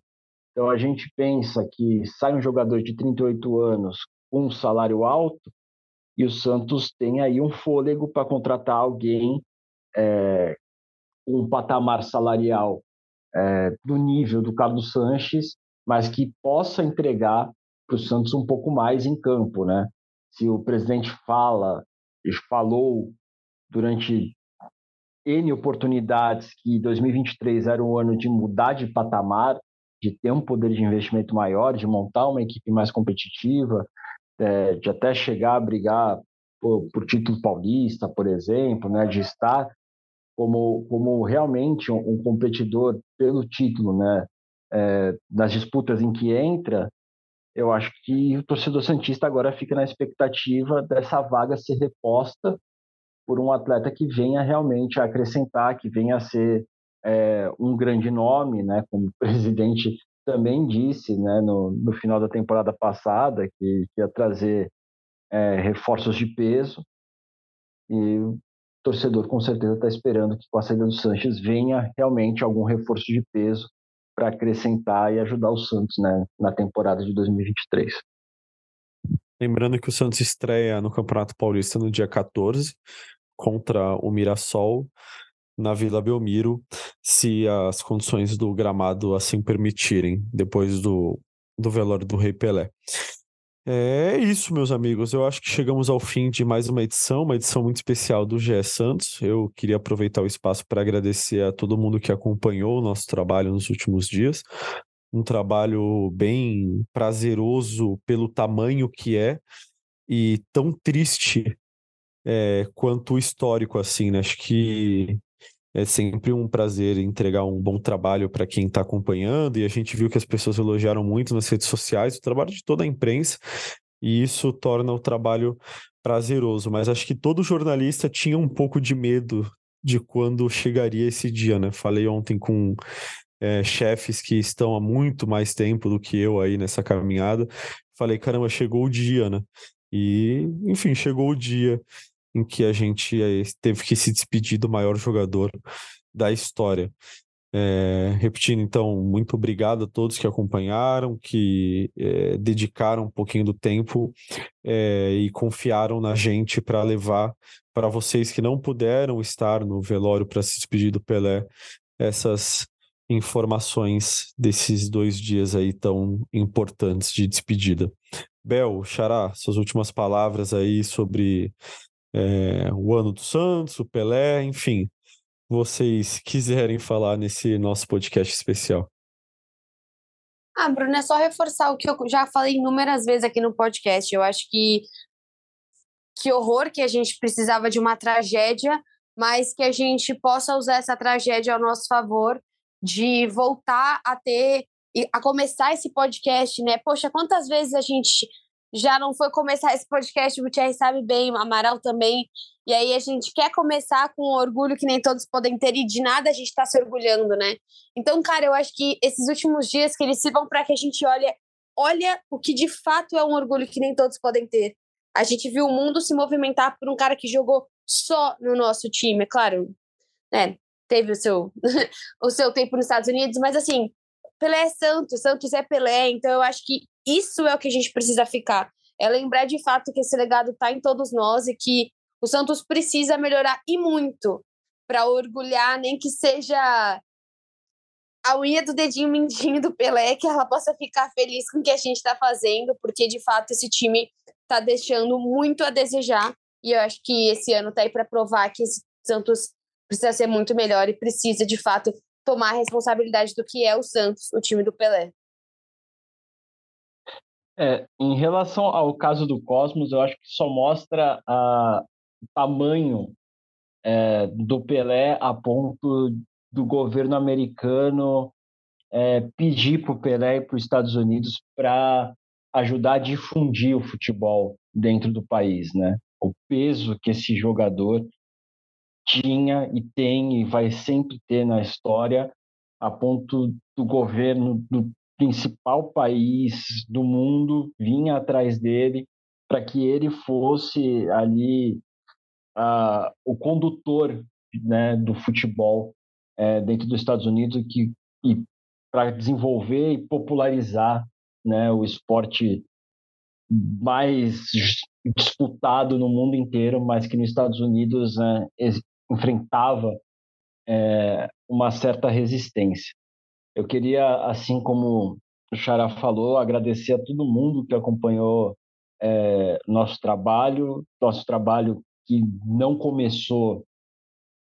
Então a gente pensa que sai um jogador de 38 anos com um salário alto e o Santos tem aí um fôlego para contratar alguém é, um patamar salarial é, do nível do Carlos Sanches, mas que possa entregar para o Santos um pouco mais em campo, né? Se o presidente fala falou durante N oportunidades que 2023 era um ano de mudar de patamar, de ter um poder de investimento maior, de montar uma equipe mais competitiva, é, de até chegar a brigar por, por, título paulista, por exemplo, né, de estar como, como realmente um, um competidor pelo título, né, é, das disputas em que entra, eu acho que o torcedor Santista agora fica na expectativa dessa vaga ser reposta por um atleta que venha realmente a acrescentar, que venha a ser é, um grande nome, né? Como o (laughs) presidente também disse, né? No, no final da temporada passada, que, que ia trazer é, reforços de peso. E o torcedor com certeza está esperando que com a saída do Sanches venha realmente algum reforço de peso para acrescentar e ajudar o Santos né, na temporada de 2023. Lembrando que o Santos estreia no Campeonato Paulista no dia 14 contra o Mirassol na Vila Belmiro, se as condições do gramado assim permitirem, depois do, do velório do Rei Pelé. É isso, meus amigos. Eu acho que chegamos ao fim de mais uma edição, uma edição muito especial do GE Santos. Eu queria aproveitar o espaço para agradecer a todo mundo que acompanhou o nosso trabalho nos últimos dias. Um trabalho bem prazeroso pelo tamanho que é e tão triste é, quanto histórico, assim, né? Acho que é sempre um prazer entregar um bom trabalho para quem está acompanhando, e a gente viu que as pessoas elogiaram muito nas redes sociais o trabalho de toda a imprensa, e isso torna o trabalho prazeroso. Mas acho que todo jornalista tinha um pouco de medo de quando chegaria esse dia, né? Falei ontem com é, chefes que estão há muito mais tempo do que eu aí nessa caminhada. Falei, caramba, chegou o dia, né? E, enfim, chegou o dia em que a gente eh, teve que se despedir do maior jogador da história. É, repetindo, então, muito obrigado a todos que acompanharam, que é, dedicaram um pouquinho do tempo é, e confiaram na gente para levar para vocês que não puderam estar no velório para se despedir do Pelé essas informações desses dois dias aí tão importantes de despedida. Bel, Xará, suas últimas palavras aí sobre é, o ano do Santos, o Pelé, enfim, vocês quiserem falar nesse nosso podcast especial. Ah, Bruno, é só reforçar o que eu já falei inúmeras vezes aqui no podcast. Eu acho que que horror que a gente precisava de uma tragédia, mas que a gente possa usar essa tragédia ao nosso favor, de voltar a ter a começar esse podcast, né? Poxa, quantas vezes a gente já não foi começar esse podcast, o Thierry sabe bem, o Amaral também. E aí a gente quer começar com um orgulho que nem todos podem ter e de nada a gente está se orgulhando, né? Então, cara, eu acho que esses últimos dias que eles sirvam para que a gente olhe, olha o que de fato é um orgulho que nem todos podem ter. A gente viu o mundo se movimentar por um cara que jogou só no nosso time, é claro, né? Teve o seu (laughs) o seu tempo nos Estados Unidos, mas assim, Pelé é Santos, Santos é Pelé, então eu acho que isso é o que a gente precisa ficar. É lembrar de fato que esse legado está em todos nós e que o Santos precisa melhorar e muito para orgulhar, nem que seja a unha do dedinho mindinho do Pelé, que ela possa ficar feliz com o que a gente está fazendo, porque de fato esse time está deixando muito a desejar. E eu acho que esse ano está aí para provar que esse Santos precisa ser muito melhor e precisa de fato tomar a responsabilidade do que é o Santos, o time do Pelé. É, em relação ao caso do Cosmos, eu acho que só mostra a, o tamanho é, do Pelé a ponto do governo americano é, pedir para o Pelé e para os Estados Unidos para ajudar a difundir o futebol dentro do país, né? O peso que esse jogador tinha e tem e vai sempre ter na história a ponto do governo do principal país do mundo vinha atrás dele para que ele fosse ali uh, o condutor né, do futebol é, dentro dos Estados Unidos que, e para desenvolver e popularizar né, o esporte mais disputado no mundo inteiro, mas que nos Estados Unidos né, enfrentava é, uma certa resistência. Eu queria, assim como o Xará falou, agradecer a todo mundo que acompanhou é, nosso trabalho, nosso trabalho que não começou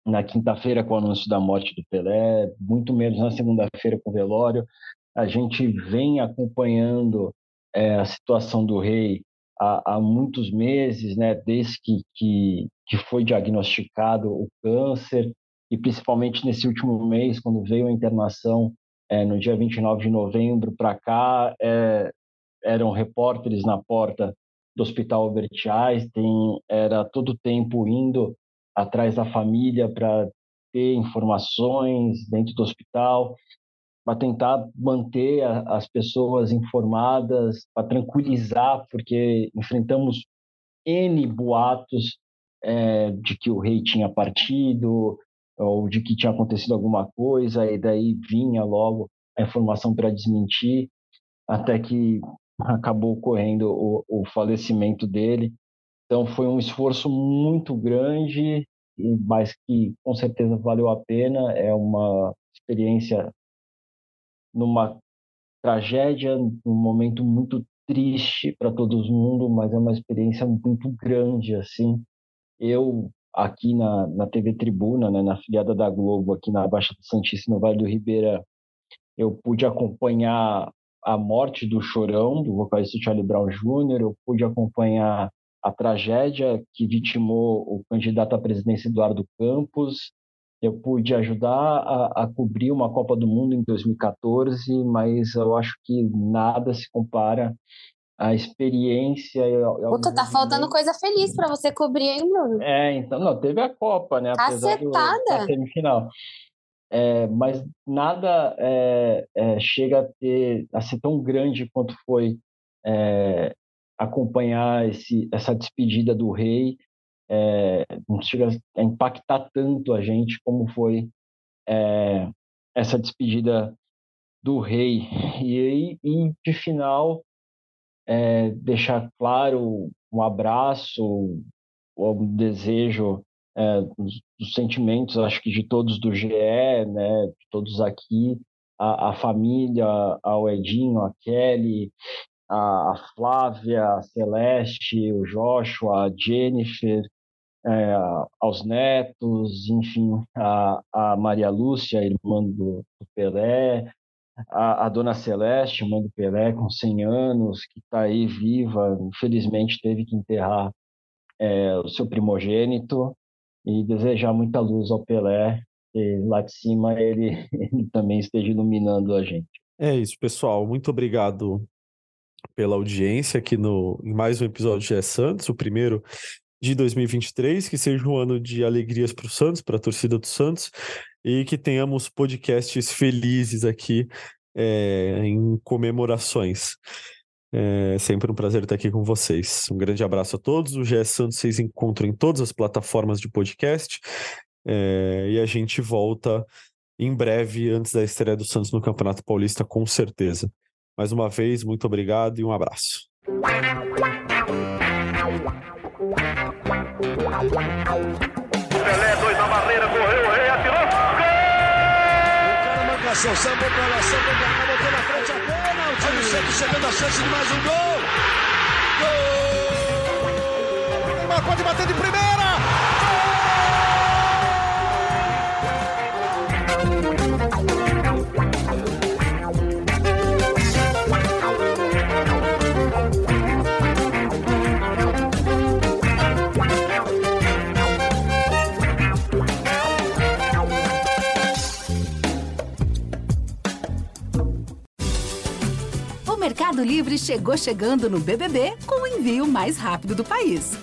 na quinta-feira com o anúncio da morte do Pelé, muito menos na segunda-feira com o velório. A gente vem acompanhando é, a situação do rei há, há, muitos meses, né, desde que, que, que foi diagnosticado o câncer, e principalmente nesse último mês, quando veio a internação é, no dia 29 de novembro para cá, é, eram repórteres na porta do Hospital Albert Einstein, era todo o tempo indo atrás da família para ter informações dentro do hospital, para tentar manter a, as pessoas informadas, para tranquilizar, porque enfrentamos N boatos é, de que o rei tinha partido, ou de que tinha acontecido alguma coisa, e daí vinha logo a informação para desmentir, até que acabou ocorrendo o, o falecimento dele. Então foi um esforço muito grande, mas que com certeza valeu a pena. É uma experiência numa tragédia, num momento muito triste para todo mundo, mas é uma experiência muito grande assim. Eu aqui na, na TV Tribuna, né, na filiada da Globo, aqui na Baixada Santista, no Vale do Ribeira, eu pude acompanhar a morte do Chorão, do vocalista Charlie Brown Jr., eu pude acompanhar a tragédia que vitimou o candidato à presidência Eduardo Campos, eu pude ajudar a, a, cobrir uma Copa do Mundo em 2014, mas eu acho que nada se compara à experiência. Puta, tá faltando coisa feliz para você cobrir, hein, Bruno? É, então, não, teve a Copa, né? Cacetada! da semifinal. É, mas nada é, é, chega a, ter, a ser tão grande quanto foi é, acompanhar esse, essa despedida do rei. É, não chega a impactar tanto a gente como foi é, essa despedida do rei. E e de final, é, deixar claro um abraço, um desejo é, dos, dos, sentimentos, acho que de todos do GE, né, de todos aqui, a, a família, ao Edinho, a Kelly, a, a Flávia, a Celeste, o Joshua, a Jennifer, é, aos netos, enfim, a, a Maria Lúcia, irmã do, do Pelé, a, a, Dona Celeste, mãe do Pelé, com 100 anos, que está aí viva, infelizmente teve que enterrar é, o seu primogênito, e desejar muita luz ao Pelé, e lá de cima ele, (laughs) ele também esteja iluminando a gente. É isso, pessoal. Muito obrigado pela audiência aqui no, em mais um episódio de É Santos, o primeiro de 2023, que seja um ano de alegrias para o Santos, para a torcida do Santos, e que tenhamos podcasts felizes aqui é, em comemorações. É sempre um prazer estar aqui com vocês. Um grande abraço a todos. O GS Santos vocês encontram em todas as plataformas de podcast. É, e a gente volta em breve, antes da estreia do Santos no Campeonato Paulista, com certeza. Mais uma vez, muito obrigado e um abraço. Pelé, dois na barreira, correu, o rei atirou. Gol! O cara marcação, sambou pra lá, sambou pra cá, botou na frente a. Olha o Santos chegando a chance de mais um gol. Gol! Neymar pode bater de primeira. Mercado Livre chegou chegando no BBB com o envio mais rápido do país.